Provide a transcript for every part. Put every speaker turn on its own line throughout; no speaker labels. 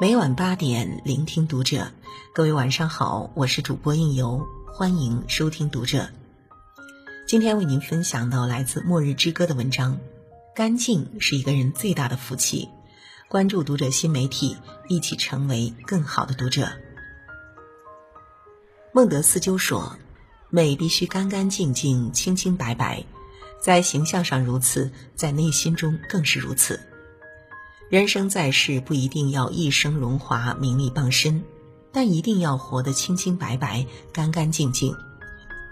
每晚八点，聆听读者。各位晚上好，我是主播应由，欢迎收听读者。今天为您分享到来自《末日之歌》的文章：干净是一个人最大的福气。关注读者新媒体，一起成为更好的读者。孟德斯鸠说：“美必须干干净净、清清白白，在形象上如此，在内心中更是如此。”人生在世，不一定要一生荣华、名利傍身，但一定要活得清清白白、干干净净。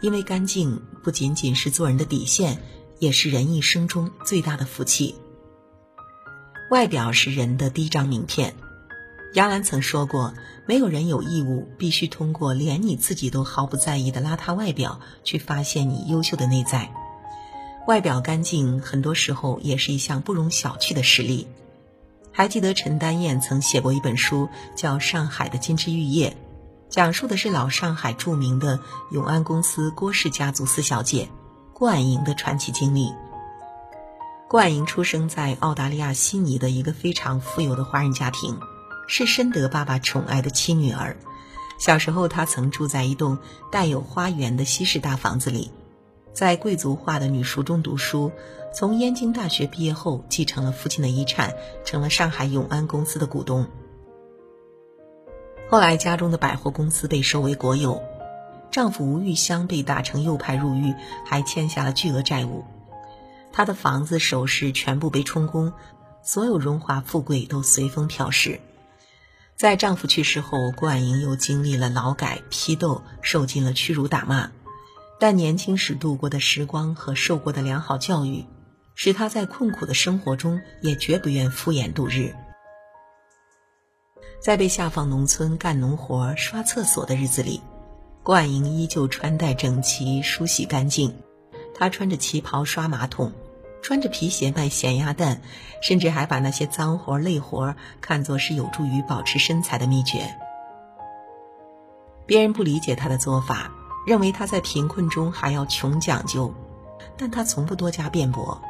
因为干净不仅仅是做人的底线，也是人一生中最大的福气。外表是人的第一张名片。杨澜曾说过：“没有人有义务必须通过连你自己都毫不在意的邋遢外表，去发现你优秀的内在。外表干净，很多时候也是一项不容小觑的实力。”还记得陈丹燕曾写过一本书，叫《上海的金枝玉叶》，讲述的是老上海著名的永安公司郭氏家族四小姐郭婉莹的传奇经历。郭婉莹出生在澳大利亚悉尼的一个非常富有的华人家庭，是深得爸爸宠爱的亲女儿。小时候，她曾住在一栋带有花园的西式大房子里。在贵族化的女塾中读书，从燕京大学毕业后，继承了父亲的遗产，成了上海永安公司的股东。后来，家中的百货公司被收为国有，丈夫吴玉香被打成右派入狱，还欠下了巨额债务。她的房子、首饰全部被充公，所有荣华富贵都随风飘逝。在丈夫去世后，郭婉莹又经历了劳改、批斗，受尽了屈辱打骂。但年轻时度过的时光和受过的良好教育，使他在困苦的生活中也绝不愿敷衍度日。在被下放农村干农活、刷厕所的日子里，郭婉莹依旧穿戴整齐、梳洗干净。她穿着旗袍刷马桶，穿着皮鞋卖咸鸭蛋，甚至还把那些脏活累活看作是有助于保持身材的秘诀。别人不理解她的做法。认为他在贫困中还要穷讲究，但他从不多加辩驳，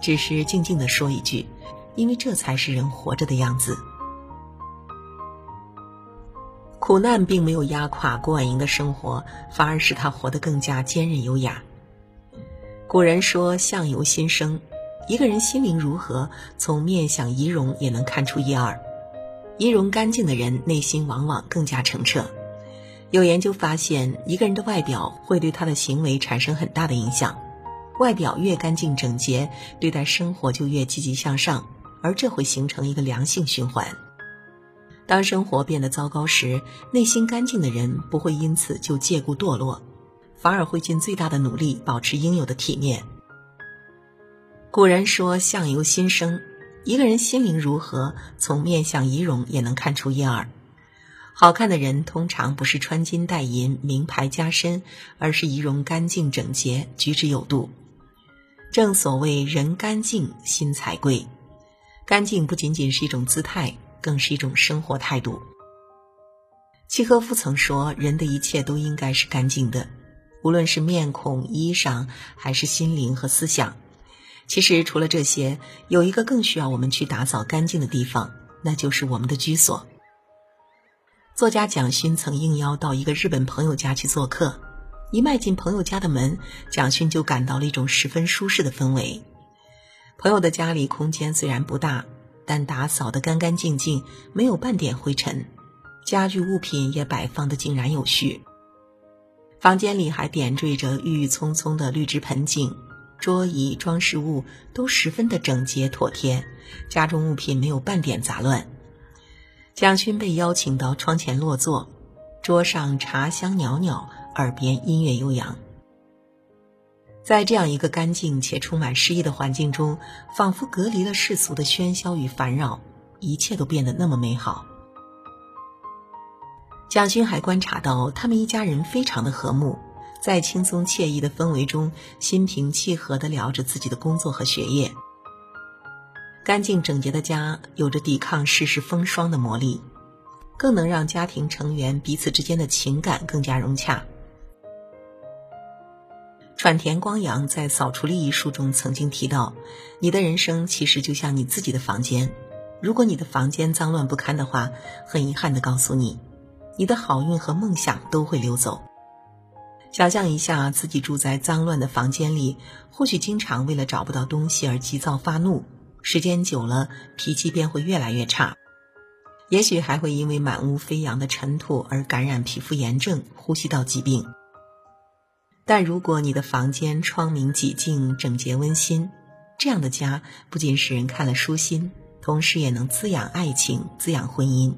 只是静静的说一句：“因为这才是人活着的样子。”苦难并没有压垮郭婉莹的生活，反而使她活得更加坚韧优雅。古人说：“相由心生，一个人心灵如何，从面相仪容也能看出一二。仪容干净的人，内心往往更加澄澈。”有研究发现，一个人的外表会对他的行为产生很大的影响。外表越干净整洁，对待生活就越积极向上，而这会形成一个良性循环。当生活变得糟糕时，内心干净的人不会因此就借故堕落，反而会尽最大的努力保持应有的体面。古人说：“相由心生”，一个人心灵如何，从面相仪容也能看出一二。好看的人通常不是穿金戴银、名牌加身，而是仪容干净整洁、举止有度。正所谓“人干净，心才贵”。干净不仅仅是一种姿态，更是一种生活态度。契诃夫曾说：“人的一切都应该是干净的，无论是面孔、衣裳，还是心灵和思想。”其实，除了这些，有一个更需要我们去打扫干净的地方，那就是我们的居所。作家蒋勋曾应邀到一个日本朋友家去做客，一迈进朋友家的门，蒋勋就感到了一种十分舒适的氛围。朋友的家里空间虽然不大，但打扫得干干净净，没有半点灰尘，家具物品也摆放得井然有序。房间里还点缀着郁郁葱葱的绿植盆景，桌椅装饰物都十分的整洁妥帖，家中物品没有半点杂乱。蒋勋被邀请到窗前落座，桌上茶香袅袅，耳边音乐悠扬。在这样一个干净且充满诗意的环境中，仿佛隔离了世俗的喧嚣与烦扰，一切都变得那么美好。蒋勋还观察到，他们一家人非常的和睦，在轻松惬意的氛围中，心平气和地聊着自己的工作和学业。干净整洁的家有着抵抗世事风霜的魔力，更能让家庭成员彼此之间的情感更加融洽。川田光阳在《扫除力》一书中曾经提到：“你的人生其实就像你自己的房间，如果你的房间脏乱不堪的话，很遗憾的告诉你，你的好运和梦想都会溜走。想象一下，自己住在脏乱的房间里，或许经常为了找不到东西而急躁发怒，时间久了，脾气便会越来越差。也许还会因为满屋飞扬的尘土而感染皮肤炎症、呼吸道疾病。但如果你的房间窗明几净、整洁温馨，这样的家不仅使人看了舒心。同时也能滋养爱情，滋养婚姻。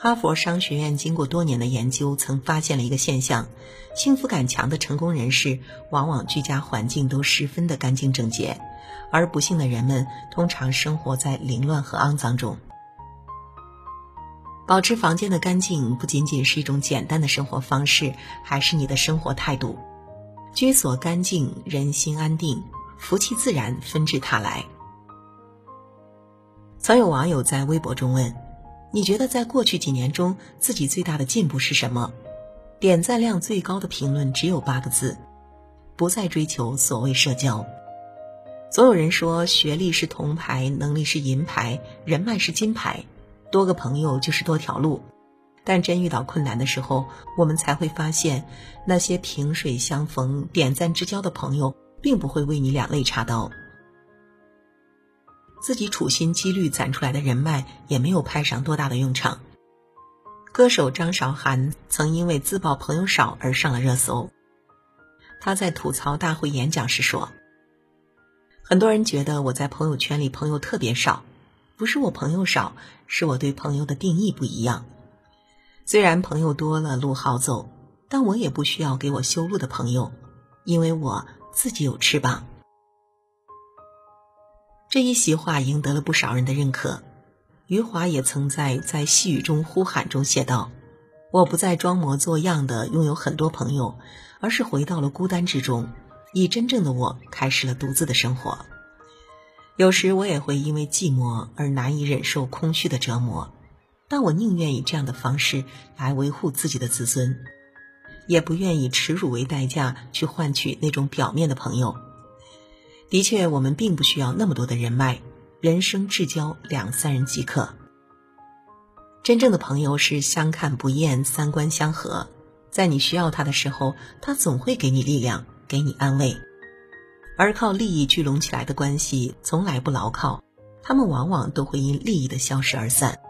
哈佛商学院经过多年的研究，曾发现了一个现象：幸福感强的成功人士，往往居家环境都十分的干净整洁，而不幸的人们通常生活在凌乱和肮脏中。保持房间的干净，不仅仅是一种简单的生活方式，还是你的生活态度。居所干净，人心安定，福气自然纷至沓来。曾有网友在微博中问：“你觉得在过去几年中，自己最大的进步是什么？”点赞量最高的评论只有八个字：“不再追求所谓社交。”总有人说，学历是铜牌，能力是银牌，人脉是金牌，多个朋友就是多条路。但真遇到困难的时候，我们才会发现，那些萍水相逢、点赞之交的朋友，并不会为你两肋插刀。自己处心积虑攒出来的人脉也没有派上多大的用场。歌手张韶涵曾因为自曝朋友少而上了热搜。他在吐槽大会演讲时说：“很多人觉得我在朋友圈里朋友特别少，不是我朋友少，是我对朋友的定义不一样。虽然朋友多了路好走，但我也不需要给我修路的朋友，因为我自己有翅膀。”这一席话赢得了不少人的认可。余华也曾在《在细雨中呼喊》中写道：“我不再装模作样的拥有很多朋友，而是回到了孤单之中，以真正的我开始了独自的生活。有时我也会因为寂寞而难以忍受空虚的折磨，但我宁愿以这样的方式来维护自己的自尊，也不愿以耻辱为代价去换取那种表面的朋友。”的确，我们并不需要那么多的人脉，人生至交两三人即可。真正的朋友是相看不厌、三观相合，在你需要他的时候，他总会给你力量，给你安慰。而靠利益聚拢起来的关系从来不牢靠，他们往往都会因利益的消失而散。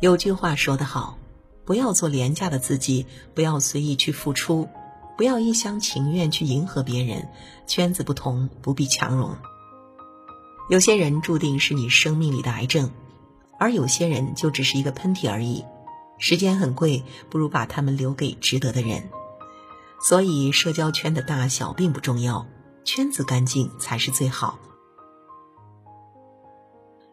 有句话说得好：不要做廉价的自己，不要随意去付出。不要一厢情愿去迎合别人，圈子不同不必强融。有些人注定是你生命里的癌症，而有些人就只是一个喷嚏而已。时间很贵，不如把他们留给值得的人。所以，社交圈的大小并不重要，圈子干净才是最好。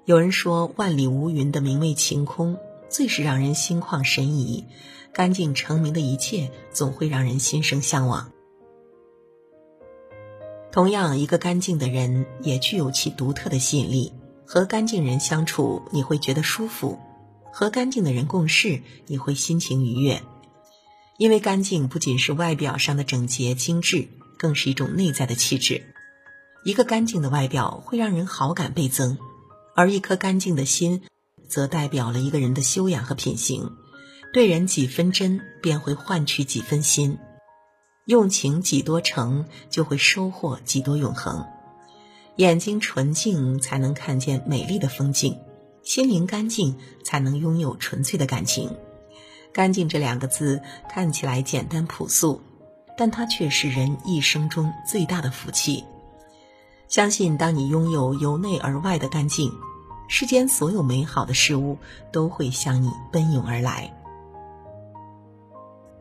有人说：“万里无云的名为晴空，最是让人心旷神怡。”干净成名的一切，总会让人心生向往。同样，一个干净的人也具有其独特的吸引力。和干净人相处，你会觉得舒服；和干净的人共事，你会心情愉悦。因为干净不仅是外表上的整洁精致，更是一种内在的气质。一个干净的外表会让人好感倍增，而一颗干净的心，则代表了一个人的修养和品行。对人几分真，便会换取几分心；用情几多诚，就会收获几多永恒。眼睛纯净，才能看见美丽的风景；心灵干净，才能拥有纯粹的感情。干净这两个字看起来简单朴素，但它却是人一生中最大的福气。相信，当你拥有由内而外的干净，世间所有美好的事物都会向你奔涌而来。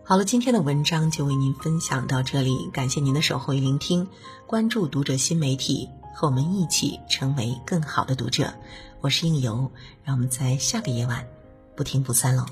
好了，今天的文章就为您分享到这里，感谢您的守候与聆听。关注读者新媒体，和我们一起成为更好的读者。我是应由，让我们在下个夜晚不听不散喽。